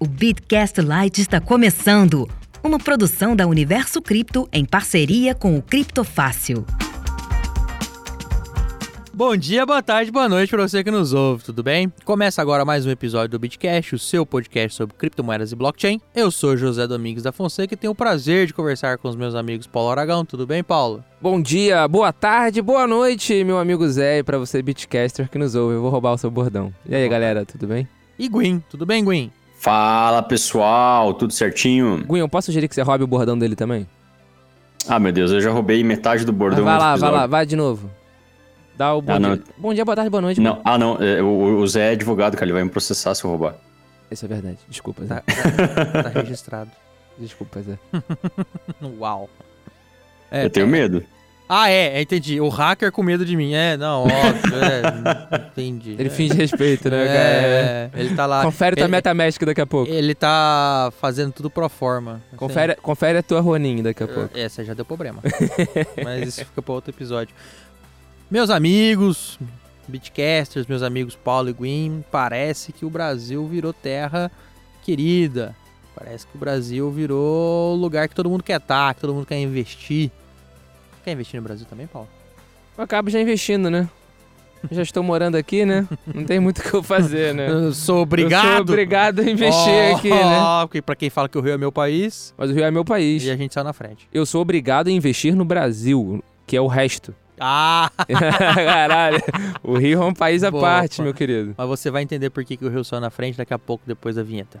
O Bitcast Lite está começando. Uma produção da Universo Cripto em parceria com o Criptofácil. Bom dia, boa tarde, boa noite para você que nos ouve, tudo bem? Começa agora mais um episódio do Bitcast, o seu podcast sobre criptomoedas e blockchain. Eu sou José Domingos da Fonseca e tenho o prazer de conversar com os meus amigos Paulo Aragão. Tudo bem, Paulo? Bom dia, boa tarde, boa noite, meu amigo Zé, e pra você, Bitcaster, que nos ouve. Eu vou roubar o seu bordão. E aí, galera, tudo bem? E Gwyn, tudo bem, Gwyn? Fala pessoal, tudo certinho? Eu posso sugerir que você roube o bordão dele também? Ah, meu Deus, eu já roubei metade do bordão. vai lá, vai lá, vai de novo. Dá o bom Ah, dia. Bom dia, boa tarde, boa noite. Não, ah, não, é, o, o Zé é advogado, cara, ele vai me processar se eu roubar. Isso é verdade. Desculpa, Zé. Tá, tá- tá registrado. Desculpa, Zé. Uau. É, eu tenho medo. Ah, é, entendi. O hacker com medo de mim. É, não, óbvio, é, entendi. Ele é. finge respeito, né, cara? É, ele tá lá. Confere tua ele, MetaMask daqui a pouco. Ele tá fazendo tudo pro forma. assim. Confere, confere a tua Ronin daqui a pouco. Essa já deu problema. Mas isso fica para outro episódio. Meus amigos, Bitcasters, meus amigos Paulo e Gwyn, parece que o Brasil virou terra querida. Parece que o Brasil virou lugar que todo mundo quer estar, que todo mundo quer investir. Quer investir no Brasil também, Paulo? Eu acabo já investindo, né? Já estou morando aqui, né? Não tem muito o que eu fazer, né? Eu sou obrigado. Eu sou obrigado a investir Oh, aqui, né? Porque pra quem fala que o Rio é meu país, Mas o Rio é meu país. e a gente saiu na frente. Eu sou obrigado a investir no Brasil, que é o resto. Ah! Caralho. O Rio é um país à Boa, parte, pá. meu querido. Mas você vai entender por que, que o Rio saiu na frente daqui a pouco, depois da vinheta.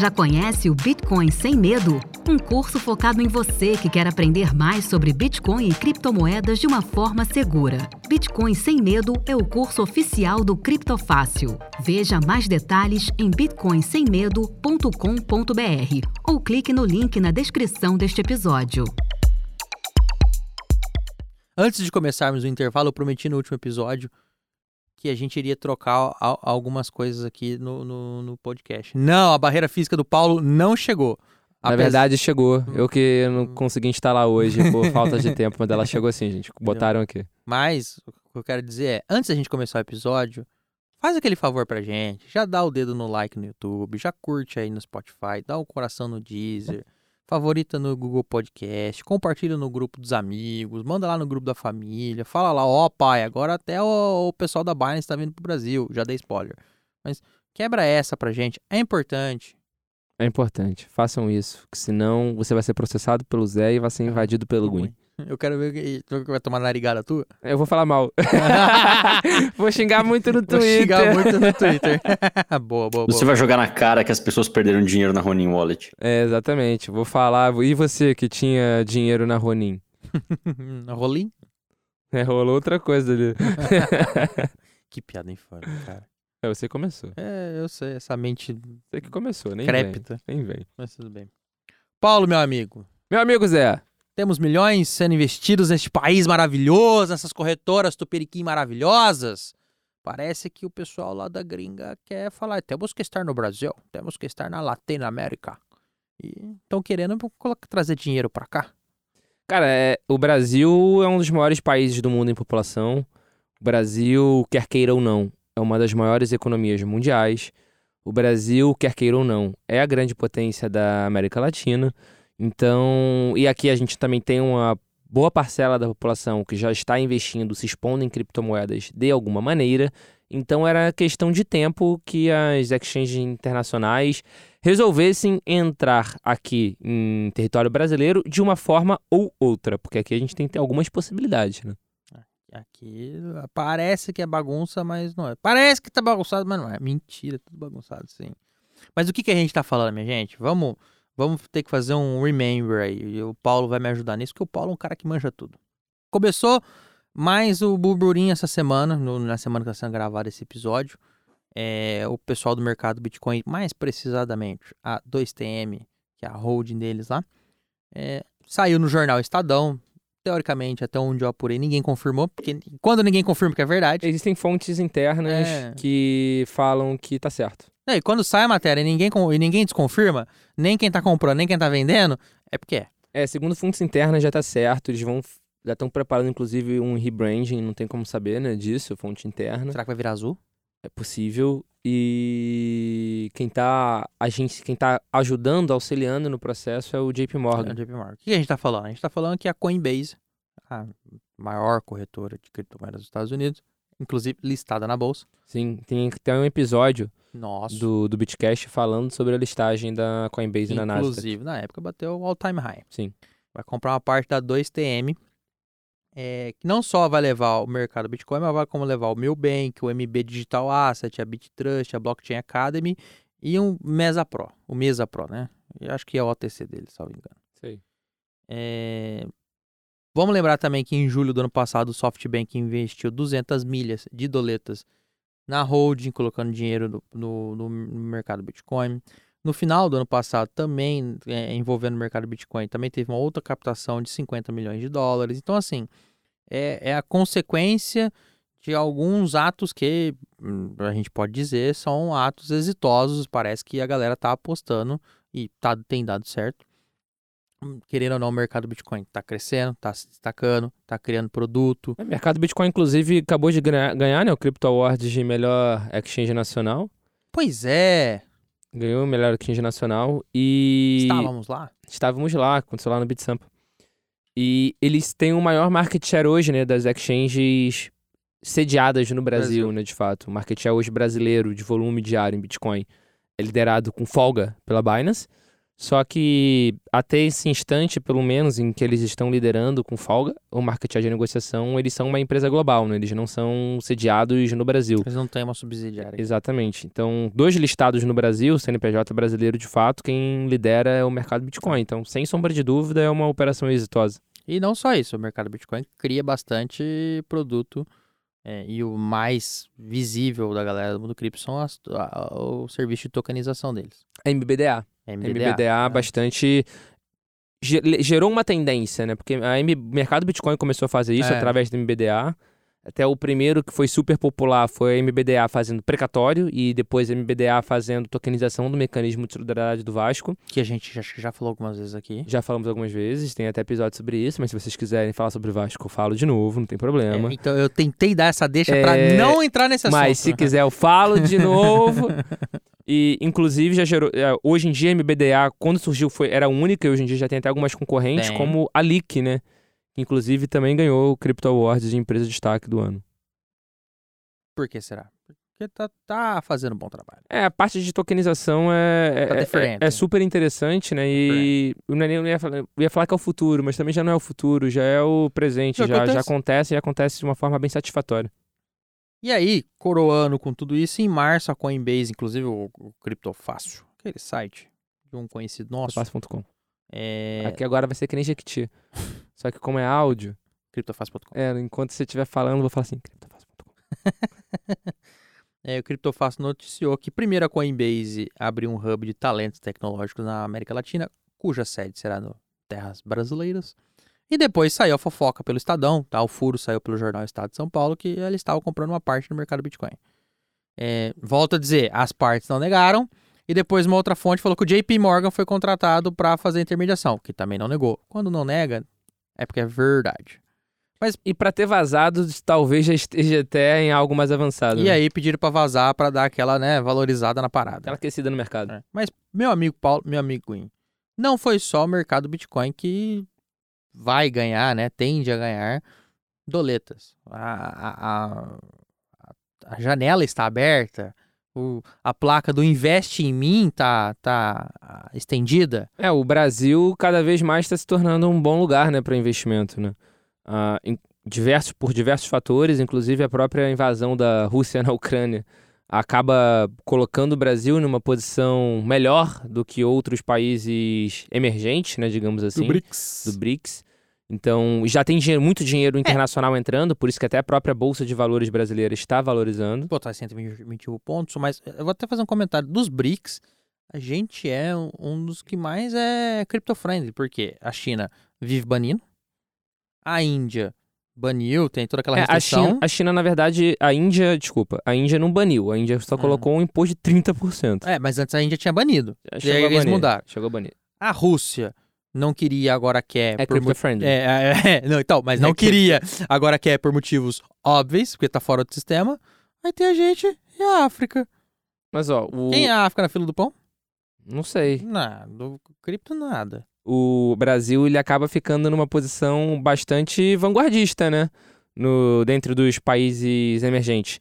Já conhece o Bitcoin Sem Medo? Um curso focado em você que quer aprender mais sobre Bitcoin e criptomoedas de uma forma segura. Bitcoin Sem Medo é o curso oficial do Criptofácil. Veja mais detalhes em bitcoinsemmedo.com.br ou clique no link na descrição deste episódio. Antes de começarmos o intervalo, eu prometi no último episódio que a gente iria trocar algumas coisas aqui no, no, no podcast. Não, a barreira física do Paulo não chegou. Na Apes- verdade, chegou. Eu que não consegui instalar hoje por falta de tempo, mas ela chegou assim, gente. Botaram aqui. Mas o que eu quero dizer é, antes da gente começar o episódio, faz aquele favor pra gente, já dá o dedo no like no YouTube, já curte aí no Spotify, dá o coração no Deezer, favorita no Google Podcast, compartilha no grupo dos amigos, manda lá no grupo da família, fala lá, ó pai, agora até o, o pessoal da Binance tá vindo pro Brasil, já dei spoiler. Mas quebra essa pra gente, é importante. É importante. Façam isso, que senão você vai ser processado pelo Zé e vai ser invadido pelo Gwyn. Eu quero ver que tu vai tomar narigada tua. Eu vou falar mal. vou xingar muito no Vou Twitter. xingar muito no Twitter. boa, boa, boa. Você vai jogar na cara que as pessoas perderam dinheiro na Ronin Wallet. É, exatamente. Vou falar. E você que tinha dinheiro na Ronin? Rolim? É, rolou outra coisa ali. Que piada infame, cara. É, você começou. É, eu sei, essa mente Você que começou, nem crépita. vem. Nem vem. Mas tudo bem. Paulo, meu amigo, Meu amigo Zé, temos milhões sendo investidos neste país maravilhoso, nessas corretoras tupiriquim maravilhosas. Parece que o pessoal lá da gringa quer falar, temos que estar no Brasil, temos que estar na Latinoamérica. E estão querendo trazer dinheiro pra cá. Cara, é, o Brasil é um dos maiores países do mundo em população. O Brasil, quer queira ou não, é uma das maiores economias mundiais. O Brasil, quer queira ou não, é a grande potência da América Latina. Então, e aqui a gente também tem uma boa parcela da população que já está investindo, se expondo em criptomoedas de alguma maneira. Então era questão de tempo que as exchanges internacionais resolvessem entrar aqui em território brasileiro de uma forma ou outra, porque aqui a gente tem algumas possibilidades, né? Aqui parece que é bagunça, mas não é. Parece que tá bagunçado, mas não é. Mentira, tudo bagunçado, sim. Mas o que, que a gente tá falando, minha gente? Vamos, vamos ter que fazer um remember aí. E o Paulo vai me ajudar nisso, porque o Paulo é um cara que manja tudo. Começou mais o burburinho essa semana, no- na semana que está sendo gravado esse episódio, é, o pessoal do mercado Bitcoin, mais precisadamente a 2TM, que é a holding deles lá, é, saiu no jornal Estadão. Teoricamente, até onde eu apurei, ninguém confirmou, porque quando ninguém confirma que é verdade. Existem fontes internas É. que falam que tá certo. É, E quando sai a matéria e ninguém, e ninguém desconfirma, nem quem tá comprando, nem quem tá vendendo, é porque é. É, segundo fontes internas já tá certo, eles vão já estão preparando inclusive um rebranding, não tem como saber, né, disso, fonte interna. Será que vai virar azul? É possível. E quem tá, a gente, quem tá ajudando, auxiliando no processo é o JP É Morgan. o JP Morgan. O que a gente tá falando? A gente tá falando que a Coinbase, a maior corretora de criptomoedas dos Estados Unidos, inclusive listada na bolsa. Sim, tem até um episódio Nossa. do, do Bitcast falando sobre a listagem da Coinbase na Nasdaq. Inclusive, na época bateu o all-time high. Sim. Vai comprar uma parte da 2TM, é, que não só vai levar o mercado Bitcoin, mas vai como levar o Milbank, o MB Digital Asset, a BitTrust, a Blockchain Academy e um Mesa Pro. O Mesa Pro, né? Eu acho que é o OTC dele, se não me engano. Sei. É, Vamos lembrar também que em julho do ano passado o SoftBank investiu 200 milhas de doletas na holding, colocando dinheiro no, no- no mercado Bitcoin. No final do ano passado, também é, envolvendo o mercado Bitcoin, também teve uma outra captação de 50 milhões de dólares. Então, assim, é, é a consequência de alguns atos que hum, a gente pode dizer são atos exitosos. Parece que a galera tá apostando e tá, tem dado certo. Querendo ou não, o mercado Bitcoin tá crescendo, tá se destacando, tá criando produto. O mercado Bitcoin, inclusive, acabou de ganhar, ganhar né, o Crypto Awards de melhor exchange nacional. Pois é, Ganhou o melhor exchange nacional e estávamos lá. estávamos lá, aconteceu lá no BitSampa. E eles têm o maior market share hoje, né, das exchanges sediadas no Brasil, Brasil. né, de fato. O market share hoje brasileiro de volume diário em Bitcoin é liderado com folga pela Binance. Só que até esse instante, pelo menos, em que eles estão liderando com folga, o market share de negociação, eles são uma empresa global, né? Eles não são sediados no Brasil. Eles não têm uma subsidiária. Exatamente. Então, dois listados no Brasil, CNPJ brasileiro de fato, quem lidera é o mercado Bitcoin. Então, sem sombra de dúvida, é uma operação exitosa. E não só isso, o mercado Bitcoin cria bastante produto é, e o mais visível da galera do mundo cripto são as- a- o serviço de tokenização deles. MBDA. MBDA. MBDA né? bastante ge- gerou uma tendência, né? Porque a M... o mercado Bitcoin começou a fazer isso É. através do MBDA. Até o primeiro que foi super popular foi a MBDA fazendo precatório e depois a MBDA fazendo tokenização do mecanismo de solidariedade do Vasco. Que a gente já, já falou algumas vezes aqui. Já falamos algumas vezes, tem até episódio sobre isso, mas se vocês quiserem falar sobre Vasco, eu falo de novo, não tem problema. É, então eu tentei dar essa deixa pra É, não entrar nesse assunto. Mas se quiser, eu falo de novo. E, inclusive, já gerou. é, Hoje em dia, a MBDA, quando surgiu, foi, era única, e hoje em dia já tem até algumas concorrentes, Tem. como a Leak, né? Que, inclusive, também ganhou o Crypto Awards de empresa de destaque do ano. Por que será? Porque tá, tá fazendo um bom trabalho. É, a parte de tokenização é, Tá é- é, é super interessante, né? E eu não, ia nem- eu não ia, falar, eu ia falar que é o futuro, mas também já não é o futuro, já é o presente, Já já, já acontece. acontece e acontece de uma forma bem satisfatória. E aí, coroando com tudo isso, em março a Coinbase, inclusive o, o Criptofácil, aquele site de um conhecido nosso, Fácil.com. é Aqui agora vai ser que nem Jequiti. Só que como é áudio, criptofácil.com. É, enquanto você estiver falando, eu vou falar assim, criptofácil.com. É, o Criptofácil noticiou que primeiro a Coinbase abriu um hub de talentos tecnológicos na América Latina, cuja sede será no terras brasileiras. E depois saiu a fofoca pelo Estadão, tá? o furo saiu pelo jornal Estado de São Paulo, que ela estava comprando uma parte do mercado Bitcoin. É, volto a dizer, as partes não negaram, e depois uma outra fonte falou que o JP Morgan foi contratado para fazer a intermediação, que também não negou. Quando não nega, é porque é verdade. E pra ter vazado, talvez já esteja até em algo mais avançado. E né? aí pediram para vazar para dar aquela, né, valorizada na parada. Aquela aquecida no mercado. É. Mas, meu amigo Paulo, meu amigo Guin, não foi só o mercado Bitcoin que vai ganhar, né? Tende a ganhar doletas. A, a, a, a janela está aberta. O, a placa do Investe em mim tá, tá ah, estendida. É, o Brasil cada vez mais está se tornando um bom lugar, né, para investimento, né? Ah, em diversos, por diversos fatores, inclusive a própria invasão da Rússia na Ucrânia acaba colocando o Brasil numa posição melhor do que outros países emergentes, né, digamos assim. BRICS. do BRICS. Então, já tem dinheiro, muito É. dinheiro internacional entrando, por isso que até a própria Bolsa de Valores brasileira está valorizando. Pô, tá 121 pontos, mas eu vou até fazer um comentário. Dos BRICS, a gente é um- um dos que mais é crypto-friendly, porque a China vive banindo, a Índia baniu, tem toda aquela É, a, restrição. China, a China, na verdade, a Índia, desculpa, a Índia não baniu, a Índia só Hum. colocou um imposto de 30%. É, mas antes a Índia tinha banido. Chegou aí a eles mudaram. Chegou a banir. A Rússia não queria, agora quer. É por mo- crypto-friendly. É, é, é, não, então, mas não É que- queria, agora quer por motivos óbvios, porque tá fora do sistema. Aí tem a gente e a África. Mas, ó, o... Quem é a África na fila do pão? não sei. Nada, do cripto nada. O Brasil ele acaba ficando numa posição bastante vanguardista, né? No, dentro dos países emergentes.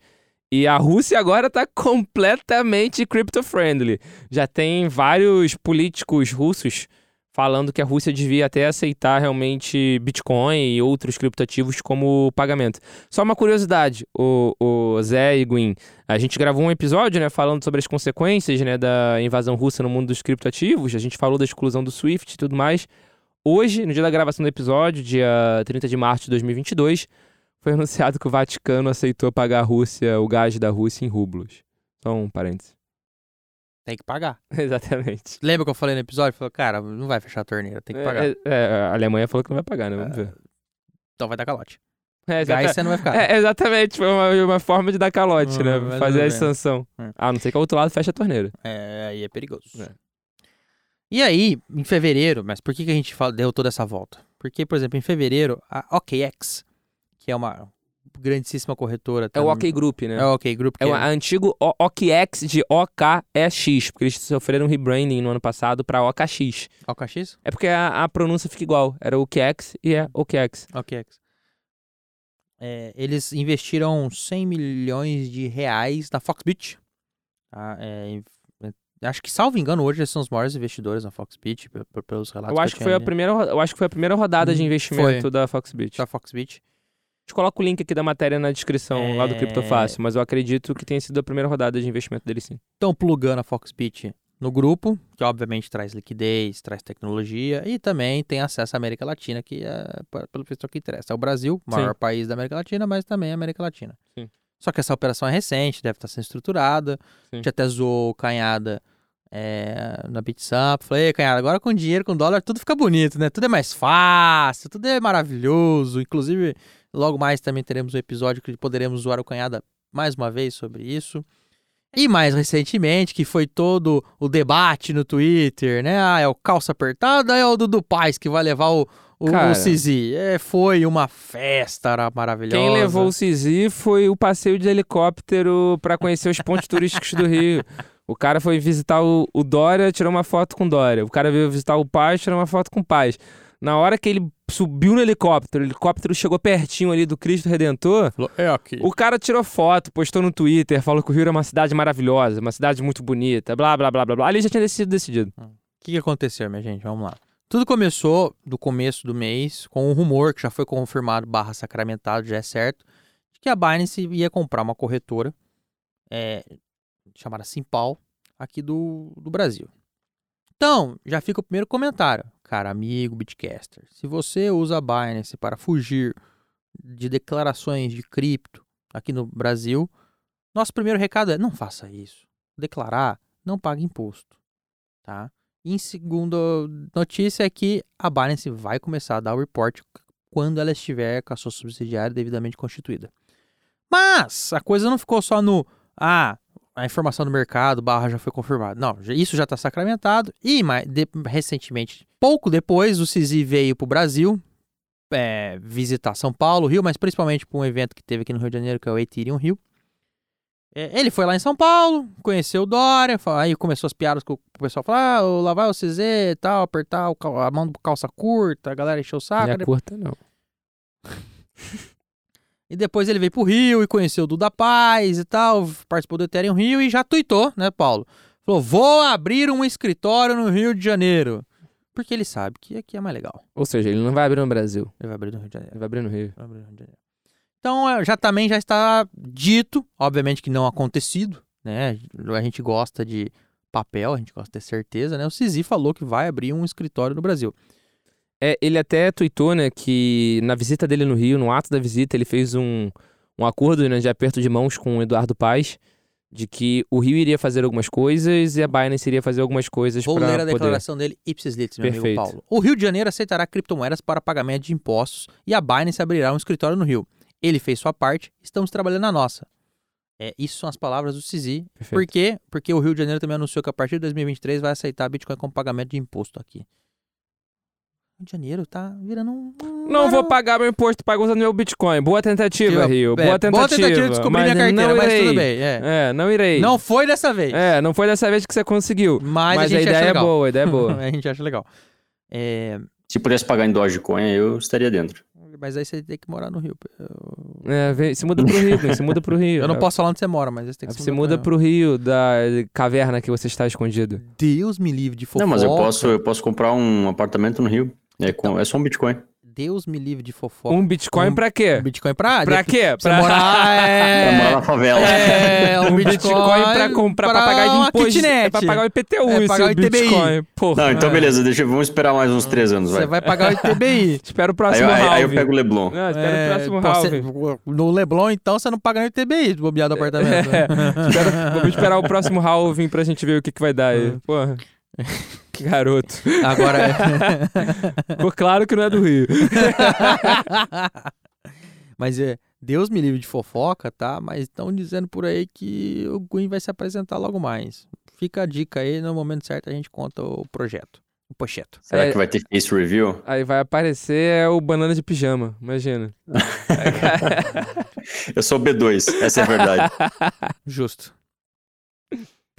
E a Rússia agora está completamente crypto-friendly. Já tem vários políticos russos falando que a Rússia devia até aceitar realmente Bitcoin e outros criptoativos como pagamento. Só uma curiosidade, o, o Zé e Guin, a gente gravou um episódio, né, falando sobre as consequências, né, da invasão russa no mundo dos criptoativos. A gente falou da exclusão do SWIFT e tudo mais. Hoje, no dia da gravação do episódio, dia 30 de março de 2022, foi anunciado que o Vaticano aceitou pagar a Rússia, o gás da Rússia em rublos. Só um parênteses. Tem que pagar. Exatamente. Lembra que eu falei no episódio? Falei, cara, não vai fechar a torneira, tem que pagar. É, é, a Alemanha falou que não vai pagar, né? Vamos ver. Então vai dar calote. É, Gás exata- você não vai ficar. é, exatamente, foi uma, uma forma de dar calote, Hum, né? Fazer a extensão. Hum. Ah, não sei que o outro lado fecha a torneira. É, aí é perigoso. É. E aí, em fevereiro, mas por que, que a gente fala, deu toda essa volta? Porque, por exemplo, em fevereiro, a OKX, que é uma grandíssima corretora. É o OK Group, né? É o OK Group. É que o antigo O- OKX de OKEX, porque eles sofreram um rebranding no ano passado para OKX. OKX? É porque a, a pronúncia fica igual. Era o OKX e é OKX. OKX. É, eles investiram 100 milhões de reais na Foxbit. Tá? É, é, acho que, salvo engano, hoje eles são os maiores investidores na Foxbit, pe- pe- pelos relatos Eu acho que eu foi a primeira, eu acho que foi a primeira rodada de Hum, investimento foi. da Foxbit. da Foxbit. A gente coloca o link aqui da matéria na descrição lá do É. Criptofácil, mas eu acredito que tenha sido a primeira rodada de investimento dele sim. Estão plugando a Foxbit no grupo, que obviamente traz liquidez, traz tecnologia e também tem acesso à América Latina, que é pelo visto é que interessa. É o Brasil, o maior Sim. país da América Latina, mas também a América Latina. Sim. Só que essa operação é recente, deve estar sendo estruturada. A Sim. gente até zoou Canhada é, na BitSamp. Falei, "Ei, Canhada, agora com dinheiro, com dólar, tudo fica bonito, né? Tudo é mais fácil, tudo é maravilhoso. Inclusive, logo mais também teremos um episódio que poderemos zoar o Canhada mais uma vez sobre isso. E mais recentemente, que foi todo o debate no Twitter, né? Ah, é o calça apertada, é o Dudu Paz que vai levar o, o, Cara. o Cizi. É, foi uma festa era maravilhosa. Quem levou o Cizi foi o passeio de helicóptero para conhecer os pontos turísticos do Rio. O cara foi visitar o, o Dória, tirou uma foto com o Dória. O cara veio visitar o Paz, tirou uma foto com o Paz. Na hora que ele subiu no helicóptero, o helicóptero chegou pertinho ali do Cristo Redentor, Falou, É aqui. o cara tirou foto, postou no Twitter, falou que o Rio era uma cidade maravilhosa, uma cidade muito bonita, blá, blá, blá, blá, blá. Ali já tinha sido decidido. O que, que aconteceu, minha gente? Vamos lá. Tudo começou do começo do mês com um rumor que já foi confirmado, barra sacramentado, já é certo, de que a Binance ia comprar uma corretora é, chamada Simpal aqui do, do Brasil. Então, já fica o primeiro comentário. Cara, amigo Bitcaster, se você usa a Binance para fugir de declarações de cripto aqui no Brasil, nosso primeiro recado é não faça isso. Declarar, não pague imposto, tá? E em segunda notícia é que a Binance vai começar a dar o report quando ela estiver com a sua subsidiária devidamente constituída. Mas a coisa não ficou só no ah, a informação do mercado, barra já foi confirmado. Não, isso já está sacramentado. E mais, de- recentemente, pouco depois, o CISI veio para o Brasil é, visitar São Paulo, Rio, mas principalmente para um evento que teve aqui no Rio de Janeiro, que é o Ethereum Rio. É, ele foi lá em São Paulo, conheceu o Dória, aí começou as piadas com o pessoal falar, ah, lá vai o CZ e tal, apertar a mão do calça curta, a galera encheu o saco. Não é curta, não. E depois ele veio pro Rio e conheceu o Duda Paz e tal, participou do Ethereum Rio e já tuitou, né, Paulo? Falou, vou abrir um escritório no Rio de Janeiro. Porque ele sabe que aqui é mais legal. Ou seja, ele não vai abrir no Brasil, Ele vai abrir no Rio de Janeiro. ele vai abrir no Rio. Abrir no Rio de Janeiro. Então, é, já também já está dito, obviamente que não acontecido, né? A gente gosta de papel, a gente gosta de ter certeza, né? O Cizi falou que vai abrir um escritório no Brasil. É, ele até tweetou, né, que na visita dele no Rio, no ato da visita, ele fez um, um acordo né, de aperto de mãos com o Eduardo Paes, de que o Rio iria fazer algumas coisas e a Binance iria fazer algumas coisas Vou para ler a poder. declaração dele, ipsis litis, meu Perfeito. amigo Paulo. O Rio de Janeiro aceitará criptomoedas para pagamento de impostos e a Binance abrirá um escritório no Rio. Ele fez sua parte, estamos trabalhando na nossa. É, isso são as palavras do Cizi. Perfeito. Por quê? Porque o Rio de Janeiro também anunciou que a partir de 2023 vai aceitar Bitcoin como pagamento de imposto aqui. Rio de Janeiro tá virando um... Não vou pagar meu imposto, pago usando meu Bitcoin. Boa tentativa, É, Rio. é, Boa tentativa. de descobrir minha carteira, não mas irei. tudo bem. É. É, não irei. Não foi dessa vez. É, não foi dessa vez que você conseguiu. Mas, Mas, a a, ideia é boa, a ideia é boa. a gente acha legal. É, Se pudesse pagar em Dogecoin, eu estaria dentro. mas aí você tem que morar no Rio. Eu, É, vem- se muda pro Rio, se muda pro Rio. eu não É, posso falar onde você mora, mas você tem que se Você mudar muda pro Rio da caverna que você está escondido. Deus me livre de fofoca. Não, mas eu posso, eu posso comprar um apartamento no Rio. É, com, é só um Bitcoin. Deus me livre de fofoca. Um Bitcoin Um- pra quê? Um Bitcoin pra... Pra quê? Pra morar... Pra morar É... na favela. É, um, um Bitcoin, pra comprar, pra, pagar de uma imposto. kitnet. É pra pagar o IPTU É, esse pagar o ITBI. Bitcoin. Porra. Não, então É. beleza, deixa, vamos esperar mais uns três anos, Você vai. vai pagar o ITBI. Espera o Aí, próximo eu- aí- aí eu pego o Leblon. Não, espera É, o próximo pô, você- no Leblon, então, você não paga nem o ITBI de bobear do apartamento. É, espera- vamos esperar o próximo halving pra gente ver o que, que vai dar É. aí. Porra. Que garoto. Agora... Ficou claro que não é do Rio. Mas é, Deus me livre de fofoca, tá? Mas estão dizendo por aí que o Gwyn vai se apresentar logo mais. Fica a dica aí, no momento certo a gente conta o projeto. O projeto. Será É. que vai ter face review? Aí vai aparecer é o banana de pijama, imagina. Eu sou B2, essa é a verdade. Justo.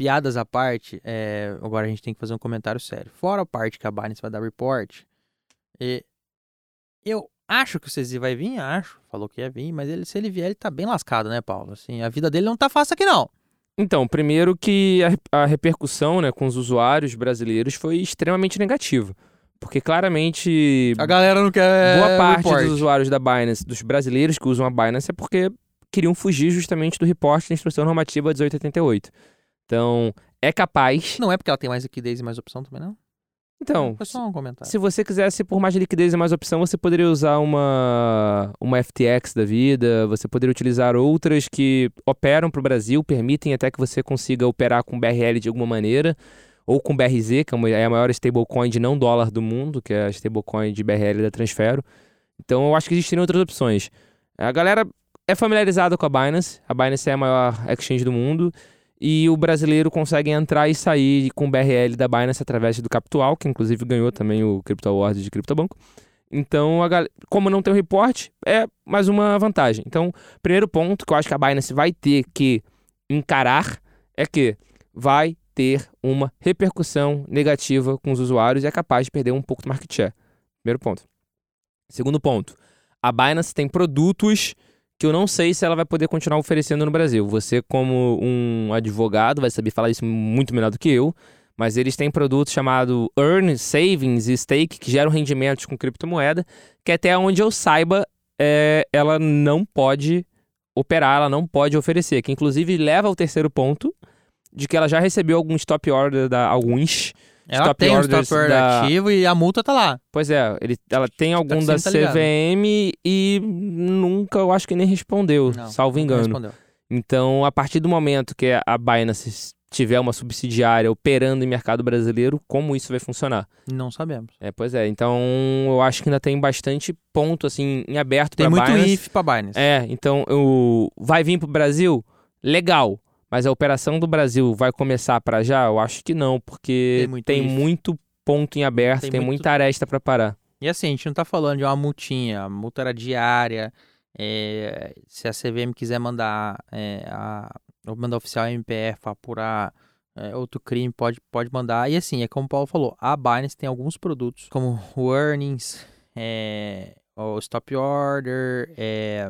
Piadas à parte, é, agora a gente tem que fazer um comentário sério. Fora a parte que a Binance vai dar report, e eu acho que o CZ vai vir, acho. Falou que ia vir, mas ele, se ele vier, ele tá bem lascado, né, Paulo? Assim, a vida dele não tá fácil aqui, não. Então, primeiro que a, a repercussão né, com os usuários brasileiros foi extremamente negativa. Porque claramente A galera não quer boa parte report. dos usuários da Binance, dos brasileiros que usam a Binance, é porque queriam fugir justamente do reporte da instrução normativa 1888. Então, é capaz. Não é porque ela tem mais liquidez e mais opção também, não? Então, Foi só um comentário. se você quisesse por mais liquidez e mais opção, você poderia usar uma, uma FTX da vida, você poderia utilizar outras que operam para o Brasil, permitem até que você consiga operar com BRL de alguma maneira, ou com BRZ, que é é a maior stablecoin de não dólar do mundo, que é a stablecoin de BRL da Transfero. Então eu acho que existiriam outras opções. A galera é familiarizada com a Binance, a Binance é a maior exchange do mundo, e o brasileiro consegue entrar e sair com o BRL da Binance através do Capital, que inclusive ganhou também o Crypto Award de Criptobanco. Então, como não tem o reporte, é mais uma vantagem. Então, primeiro ponto que eu acho que a Binance vai ter que encarar é que vai ter uma repercussão negativa com os usuários e é capaz de perder um pouco do market share. Primeiro ponto. Segundo ponto, a Binance tem produtos que eu não sei se ela vai poder continuar oferecendo no Brasil. Você, como um advogado, vai saber falar isso muito melhor do que eu, mas eles têm produtos chamado Earn, Savings e Stake, que geram rendimentos com criptomoeda, que até onde eu saiba, é, ela não pode operar, ela não pode oferecer, que inclusive leva ao terceiro ponto, de que ela já recebeu alguns top order da alguns. Ela stop tem um orders stop order da- ativo e a multa tá lá. Pois é, ele, ela tem algum que da tá. CVM e nunca, eu acho que nem respondeu, Não, salvo engano. respondeu. Então, a partir do momento que a Binance tiver uma subsidiária operando em mercado brasileiro, como isso vai funcionar? Não sabemos. É, pois é, então eu acho que ainda tem bastante ponto assim em aberto Tem pra muito Binance. if pra Binance. É, então eu vai vir pro Brasil? Legal. Mas a operação do Brasil vai começar para já? Eu acho que não, porque Tem muito tem muito ponto em aberto, Tem tem, muito- muita aresta para parar. E assim, a gente não tá falando de uma multinha, a multa era diária. é, se a CVM quiser mandar é, a, mandar oficial MPF apurar é, outro crime, pode, pode mandar. E assim, é como o Paulo falou, a Binance tem alguns produtos, como o Earnings, é, o Stop Order, é,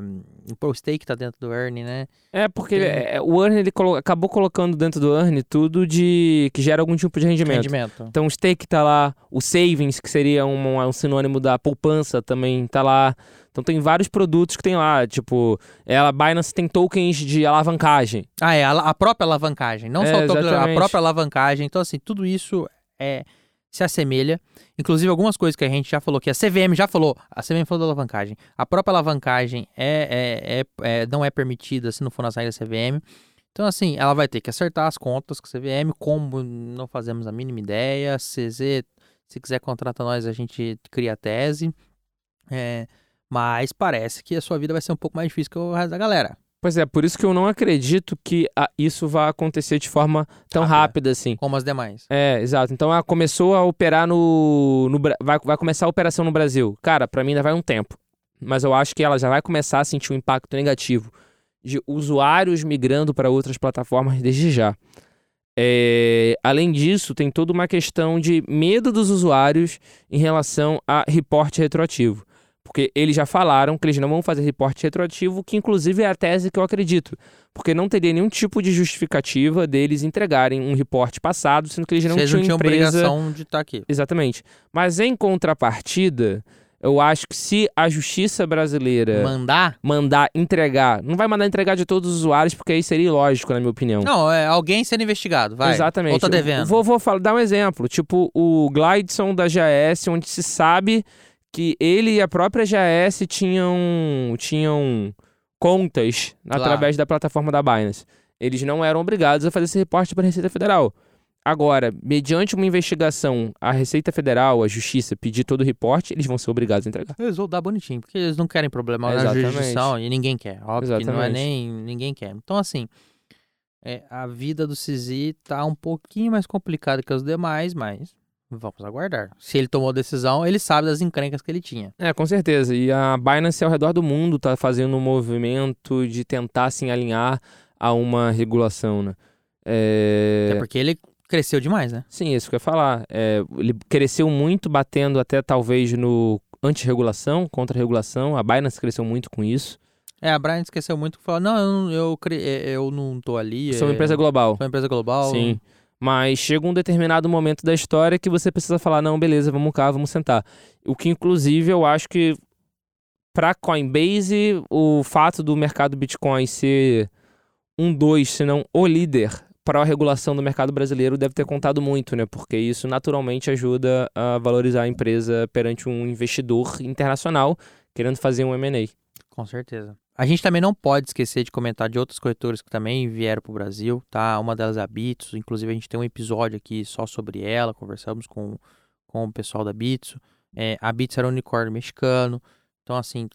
o Stake tá dentro do Earning, né? É, porque Tem- é, é, o Earn ele colo- acabou colocando dentro do Earn tudo de que gera algum tipo de rendimento. Rendimento. Então o stake tá lá, o savings, que seria um, um sinônimo da poupança, também tá lá. Então tem vários produtos que tem lá, tipo, ela Binance tem tokens de alavancagem. Ah, é, a, a própria alavancagem, não É, só o token, a própria alavancagem. Então, assim, tudo isso é, se assemelha. Inclusive, algumas coisas que a gente já falou que a CVM já falou. A CVM falou da alavancagem. A própria alavancagem é, é, é, é não é permitida se não for na saída da CVM. Então, assim, ela vai ter que acertar as contas com a CVM, como não fazemos a mínima ideia. CZ, se quiser contratar nós, a gente cria a tese. É, mas parece que a sua vida vai ser um pouco mais difícil que o resto da galera. Pois é, por isso que eu não acredito que a, isso vá acontecer de forma tão Rápida. rápida assim. Como as demais. É, exato. Então ela começou a operar no. no vai, vai começar a operação no Brasil. Cara, pra mim ainda vai um tempo. Mas eu acho que ela já vai começar a sentir um impacto negativo de usuários migrando para outras plataformas desde já. É, além disso, tem toda uma questão de medo dos usuários em relação a reporte retroativo. Porque eles já falaram que eles não vão fazer reporte retroativo, que inclusive é a tese que eu acredito. Porque não teria nenhum tipo de justificativa deles entregarem um reporte passado, sendo que eles não Vocês tinham não tinham empresa... obrigação de estar aqui. Exatamente. Mas em contrapartida, eu acho que se a justiça brasileira Mandar? mandar entregar, não vai mandar entregar de todos os usuários, porque aí seria ilógico, na minha opinião. Não, é alguém sendo investigado, vai. Exatamente. Ou tá Eu devendo. Vou, vou falar, dar um exemplo. Tipo, o Glideson da GAS, onde se sabe que ele e a própria GAS tinham, tinham contas Lá. através da plataforma da Binance. Eles não eram obrigados a fazer esse reporte para a Receita Federal. Agora, mediante uma investigação, a Receita Federal, a Justiça, pedir todo o reporte, eles vão ser obrigados a entregar. Eles vão dar bonitinho, porque eles não querem problema na Exatamente. jurisdição e ninguém quer. Óbvio que não é Exatamente. nem. Ninguém quer. Então, assim, é, a vida do CZ tá um pouquinho mais complicada que os demais, mas vamos aguardar. Se ele tomou decisão, ele sabe das encrencas que ele tinha. É, com certeza. E a Binance ao redor do mundo está fazendo um movimento de tentar se alinhar a uma regulação, né? É... Até porque ele cresceu demais, né? Sim, isso que eu ia falar. É, ele cresceu muito batendo até talvez no antirregulação, contra-regulação. A Binance cresceu muito com isso. É, a Brian esqueceu muito que falou: não, eu, não- eu, é, eu não tô ali. Sou uma é, empresa global. Sou uma empresa global. Sim. Mas chega um determinado momento da história que você precisa falar, não, beleza, vamos cá, vamos sentar. O que, inclusive, eu acho que para Coinbase, o fato do mercado Bitcoin ser um dois, se não o líder para a regulação do mercado brasileiro deve ter contado muito, né? Porque isso naturalmente ajuda a valorizar a empresa perante um investidor internacional querendo fazer um M&A. Com certeza. A gente também não pode esquecer de comentar de outras corretoras que também vieram para o Brasil, tá? Uma delas é a Bitso, inclusive a gente tem um episódio aqui só sobre ela, conversamos com, com o pessoal da Bitso. É, a Bitso era um unicórnio mexicano, então assim,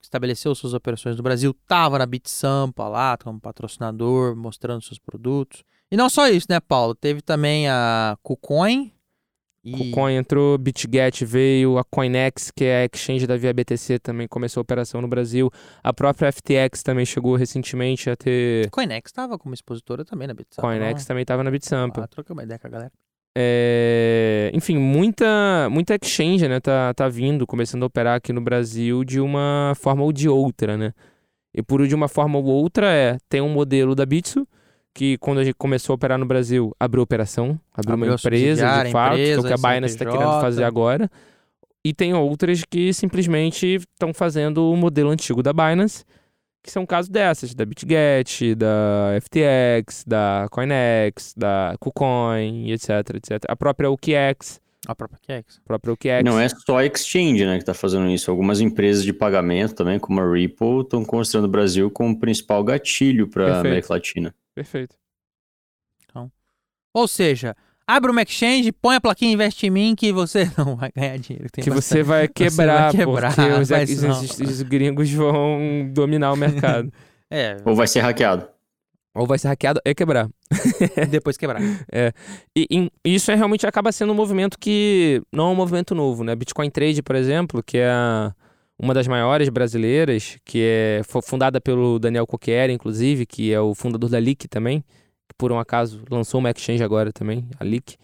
estabeleceu suas operações no Brasil, tava na Bitsampa lá como patrocinador, mostrando seus produtos. E não só isso, né, Paulo? Teve também a KuCoin. E... O Coin entrou, BitGet veio, a Coinex, que é a exchange da Via BTC, também começou a operação no Brasil. A própria FTX também chegou recentemente a ter. Coinex tava como expositora também na Bitsampa. Coinex também estava na Bitsampa. Ah, troquei uma ideia com a galera. É, Enfim, muita, muita exchange, né, tá, tá vindo, começando a operar aqui no Brasil de uma forma ou de outra, né? E por de uma forma ou outra é, tem um modelo da Bitso, que quando a gente começou a operar no Brasil, abriu operação, abriu, uma Abriu a empresa de fato, que é o que a empresa, Binance está querendo fazer agora. E tem outras que simplesmente estão fazendo o modelo antigo da Binance, que são casos dessas, da BitGet, da FTX, da Coinex, da KuCoin, etc, etc. A própria OKX, A própria Kex. a própria OKX. Não é só a Exchange, né, que tá fazendo isso. Algumas empresas de pagamento também, como a Ripple, estão considerando o Brasil como principal gatilho para Perfeito. América Latina. Perfeito. Ou seja, abre uma exchange, põe a plaquinha investe em mim que você não vai ganhar dinheiro. Tem que bastante- você vai quebrar, quebrar, porque os, os- os- os gringos vão dominar o mercado. É, Ou vai ser hackeado. Ou vai ser hackeado e quebrar. depois quebrar. E, e isso é, realmente acaba sendo um movimento que não é um movimento novo, né? Bitcoin Trade, por exemplo, que é a- uma das maiores brasileiras, que é foi fundada pelo Daniel Coquier, inclusive, que é o fundador da Leak também, que por um acaso lançou uma exchange agora também, a Leak.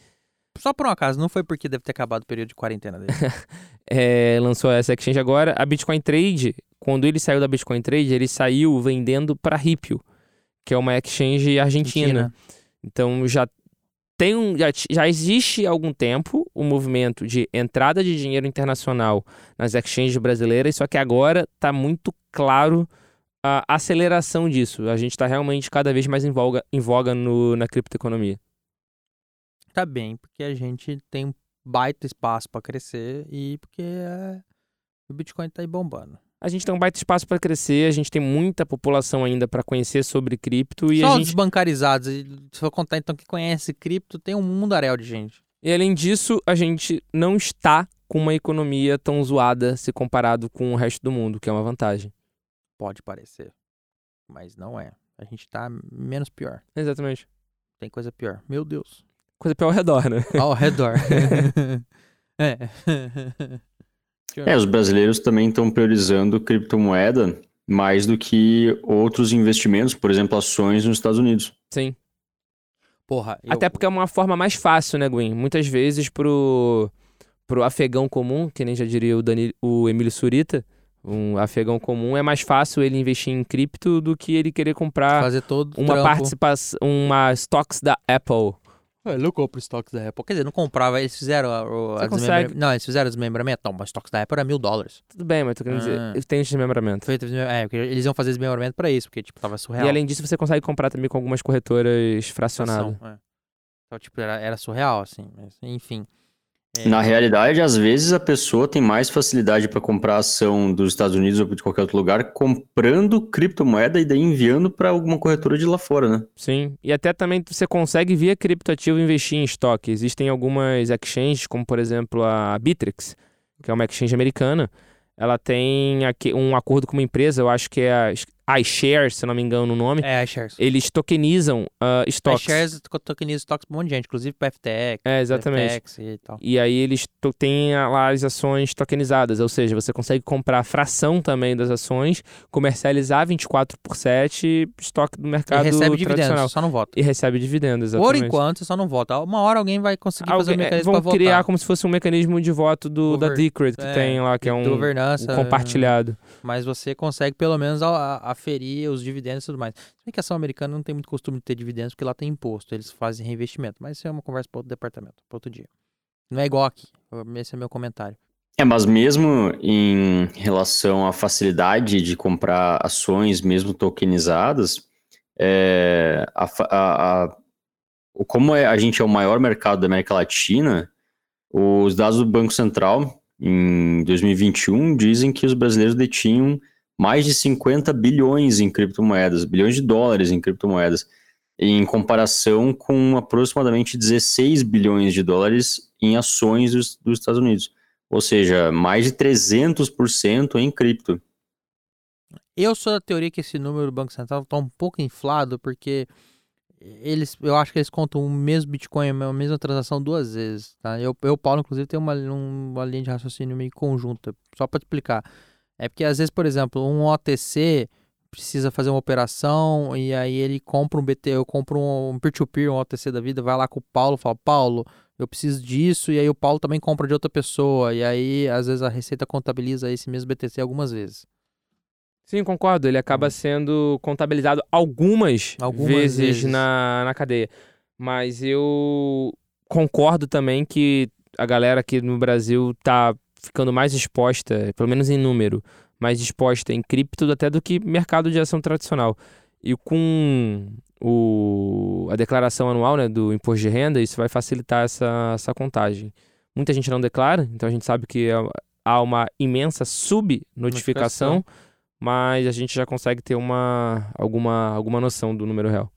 Só por um acaso, não foi porque deve ter acabado o período de quarentena dele. é, lançou essa exchange agora. A Bitcoin Trade, quando ele saiu da Bitcoin Trade, ele saiu vendendo para Ripple, que é uma exchange argentina. Então já tem um, já, já existe há algum tempo o movimento de entrada de dinheiro internacional nas exchanges brasileiras, só que agora está muito claro a aceleração disso. A gente está realmente cada vez mais em voga, em voga no, na criptoeconomia. Tá bem, porque a gente tem baita espaço pra crescer e porque é, o Bitcoin tá aí bombando. A gente tem um baita espaço para crescer, a gente tem muita população ainda para conhecer sobre cripto e Só gente desbancarizados. Se eu contar então que conhece cripto, tem um mundaréu de gente. E além disso, a gente não está com uma economia tão zoada se comparado com o resto do mundo, que é uma vantagem. Pode parecer, mas não é. A gente tá menos pior. Exatamente. Tem coisa pior. Meu Deus. Coisa pior ao redor, né? Ao redor. é. É, os brasileiros também estão priorizando criptomoeda mais do que outros investimentos, por exemplo, ações nos Estados Unidos. Sim. Porra, eu- Até porque é uma forma mais fácil, né, Gwen? Muitas vezes pro, pro afegão comum, que nem já diria o, Dani, o Emílio Surita, um afegão comum, é mais fácil ele investir em cripto do que ele querer comprar fazer todo uma participação, uma stocks da Apple. Eu não compro estoques da Apple. Quer dizer, não comprava, eles fizeram o Você consegue. Não, eles fizeram desmembramento. Não, mas estoques da Apple era mil dólares. Tudo bem, mas tô querendo Ah. dizer, tem desmembramento. É, porque eles iam fazer desmembramento pra isso, porque, tipo, tava surreal. E além disso, você consegue comprar também com algumas corretoras fracionadas. É. Então, tipo, era, era surreal, assim. Mas, enfim. É, Na realidade, às vezes a pessoa tem mais facilidade para comprar ação dos Estados Unidos ou de qualquer outro lugar comprando criptomoeda e daí enviando para alguma corretora de lá fora, né? Sim, e até também você consegue via criptoativo investir em estoque. Existem algumas exchanges, como por exemplo a Bittrex, que é uma exchange americana. Ela tem aqui um acordo com uma empresa, eu acho que é a iShares, se não me engano o nome. É, iShares. Eles tokenizam uh, estoques. iShares to- tokeniza estoques pra um monte de gente, inclusive pra FTX. É, exatamente. FTX e tal. E aí eles têm lá as ações tokenizadas, ou seja, você consegue comprar a fração também das ações, comercializar 24 por 7, estoque do E mercado recebe tradicional. dividendos, só não vota. E recebe dividendos, Por exatamente. enquanto, você só não vota. Uma hora alguém vai conseguir fazer um Alguém- é, mecanismo vão criar votar. como se fosse um mecanismo de voto do, da Gover- Decred que é, tem lá, que é um, governança, um compartilhado. Mas você consegue pelo menos a- a- aferir os dividendos e tudo mais. Se bem que a ação americana não tem muito costume de ter dividendos, porque lá tem imposto, eles fazem reinvestimento. Mas isso é uma conversa para outro departamento, para outro dia. Não é igual aqui. Esse é meu comentário. É, mas mesmo em relação à facilidade de comprar ações, mesmo tokenizadas, é, a a- a- como é- a gente é o maior mercado da América Latina, os dados do Banco Central em 2021 dizem que os brasileiros detinham mais de 50 bilhões em criptomoedas, bilhões de dólares em criptomoedas, em comparação com aproximadamente 16 bilhões de dólares em ações dos, dos Estados Unidos. Ou seja, mais de 300% em cripto. Eu sou da teoria que esse número do Banco Central está um pouco inflado, porque eles, eu acho que eles contam o mesmo Bitcoin, a mesma transação duas vezes. Tá? Eu, eu Paulo, inclusive, tem uma, um- uma linha de raciocínio meio conjunta, só para explicar. É porque, às vezes, por exemplo, um OTC precisa fazer uma operação e aí ele compra um BT, eu compro um peer-to-peer, um OTC da vida, vai lá com o Paulo, fala, Paulo, eu preciso disso, e aí o Paulo também compra de outra pessoa, e aí, às vezes, a Receita contabiliza esse mesmo BTC algumas vezes. Sim, concordo. Ele acaba sendo contabilizado algumas, Algumas vezes, vezes. Na, na cadeia. Mas eu concordo também que a galera aqui no Brasil tá ficando mais exposta, pelo menos em número, mais exposta em cripto até do que mercado de ação tradicional. E com o, a declaração anual né, do imposto de renda, isso vai facilitar essa, essa contagem. Muita gente não declara, então a gente sabe que é- há uma imensa subnotificação, mas a gente já consegue ter uma, alguma, alguma noção do número real.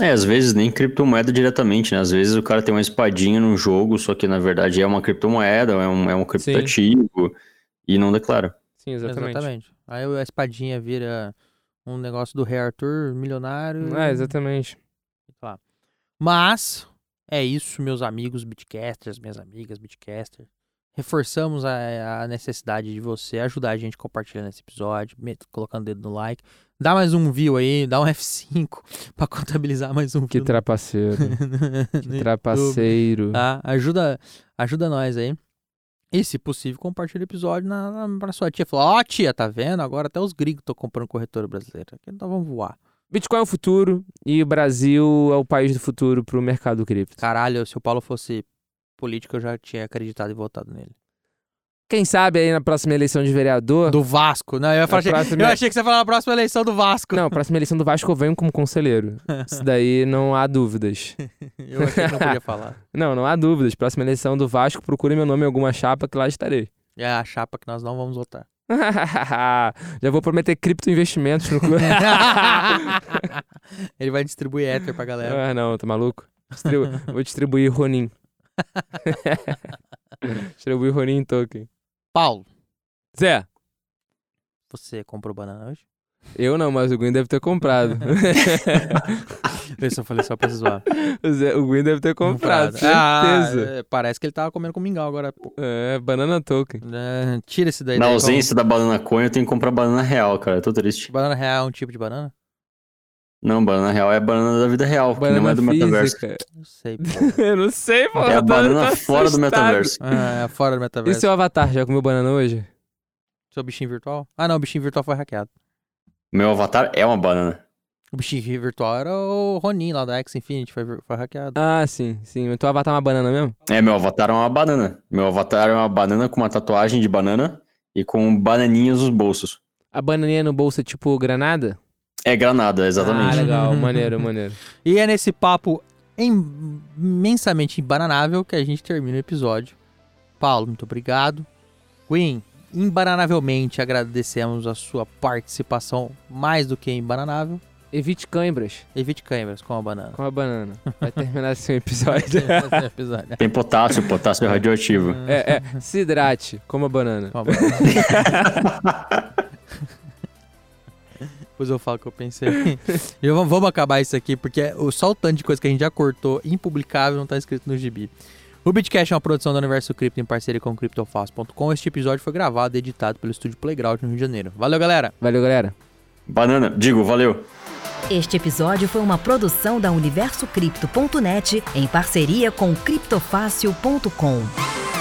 É, às vezes nem criptomoeda diretamente, né? Às vezes o cara tem uma espadinha num jogo, só que na verdade é uma criptomoeda, é um, é um criptativo e não declara. Sim, exatamente. Aí a espadinha vira um negócio do Rei Arthur, milionário. É, exatamente. Claro. Mas é isso, meus amigos bitcasters, minhas amigas bitcasters. Reforçamos a, a necessidade de você ajudar a gente compartilhando esse episódio, colocando o dedo no like. Dá mais um view aí, dá um F5 pra contabilizar mais um Que view. trapaceiro. que trapaceiro. Tá? Ajuda, ajuda nós aí. E, se possível, compartilha o episódio na, na, pra sua tia. Fala, ó tia, tá vendo? Agora até os gringos estão comprando corretora brasileira. Então vamos voar. Bitcoin é o futuro e o Brasil é o país do futuro pro mercado cripto. Caralho, se o Paulo fosse político, eu já tinha acreditado e votado nele. Quem sabe aí na próxima eleição de vereador. Do Vasco. Não, eu, ia falar, A próxima- eu achei que você ia falar na próxima eleição do Vasco. Não, próxima eleição do Vasco eu venho como conselheiro. Isso daí não há dúvidas. Eu achei que não podia falar. Não, não há dúvidas. Próxima eleição do Vasco, procure meu nome em alguma chapa que lá estarei. É a chapa que nós não vamos votar. Já vou prometer criptoinvestimentos no clube. Ele vai distribuir Ether pra galera. ah, não, tá maluco? Distribu- Vou distribuir Ronin. distribuir Ronin em token. Paulo, Zé, você comprou banana hoje? eu não, mas o Gwyn deve ter comprado. Eu só falei só pra zoar. o, Zé, o Gwyn deve ter comprado, Ah, certeza. é, parece que ele tava comendo com mingau agora. pô. É, banana token. É, tira esse daí. Na daí, ausência da banana coin, eu tenho que comprar banana real, cara. Eu tô triste. Banana real é um tipo de banana? Não, banana real é a banana da vida real, que não é Banana do metaverso. física. Não sei. pô. eu não sei, pô. É a banana tô fora do metaverso. Ah, é fora do E metaverso. seu avatar, já comeu banana hoje? Seu bichinho virtual? Ah, não, o bichinho virtual foi hackeado. Meu avatar é uma banana. O bichinho virtual era o Ronin lá da X Infinity, foi, foi hackeado. Ah, sim, sim. Mas teu avatar é uma banana mesmo? É, meu avatar é uma banana. Meu avatar é uma banana com uma tatuagem de banana e com bananinhas nos bolsos. A bananinha no bolso é tipo granada? É granada, Ah, exatamente. legal. maneiro, maneiro. E é nesse papo im- imensamente embananável que a gente termina o episódio. Paulo, muito obrigado. Queen, embananavelmente agradecemos a sua participação mais do que embananável. Evite cãibras Evite câimbras com a banana. com a banana. Vai terminar assim o episódio. Esse episódio. Tem potássio, potássio radioativo. é, é. Se hidrate, coma banana. Com a banana. Depois eu falo o que eu pensei. Vamos, vamos acabar isso aqui, porque o, só o tanto de coisa que a gente já cortou, impublicável, não tá escrito no gibi. O Bitcast é uma produção do Universo Cripto em parceria com o CryptoFast.com. Este episódio foi gravado e editado pelo Estúdio Playground no Rio de Janeiro. Valeu, galera! Valeu, galera. Banana, digo, valeu. Este episódio foi uma produção da UniversoCripto.net em parceria com criptofácil.com.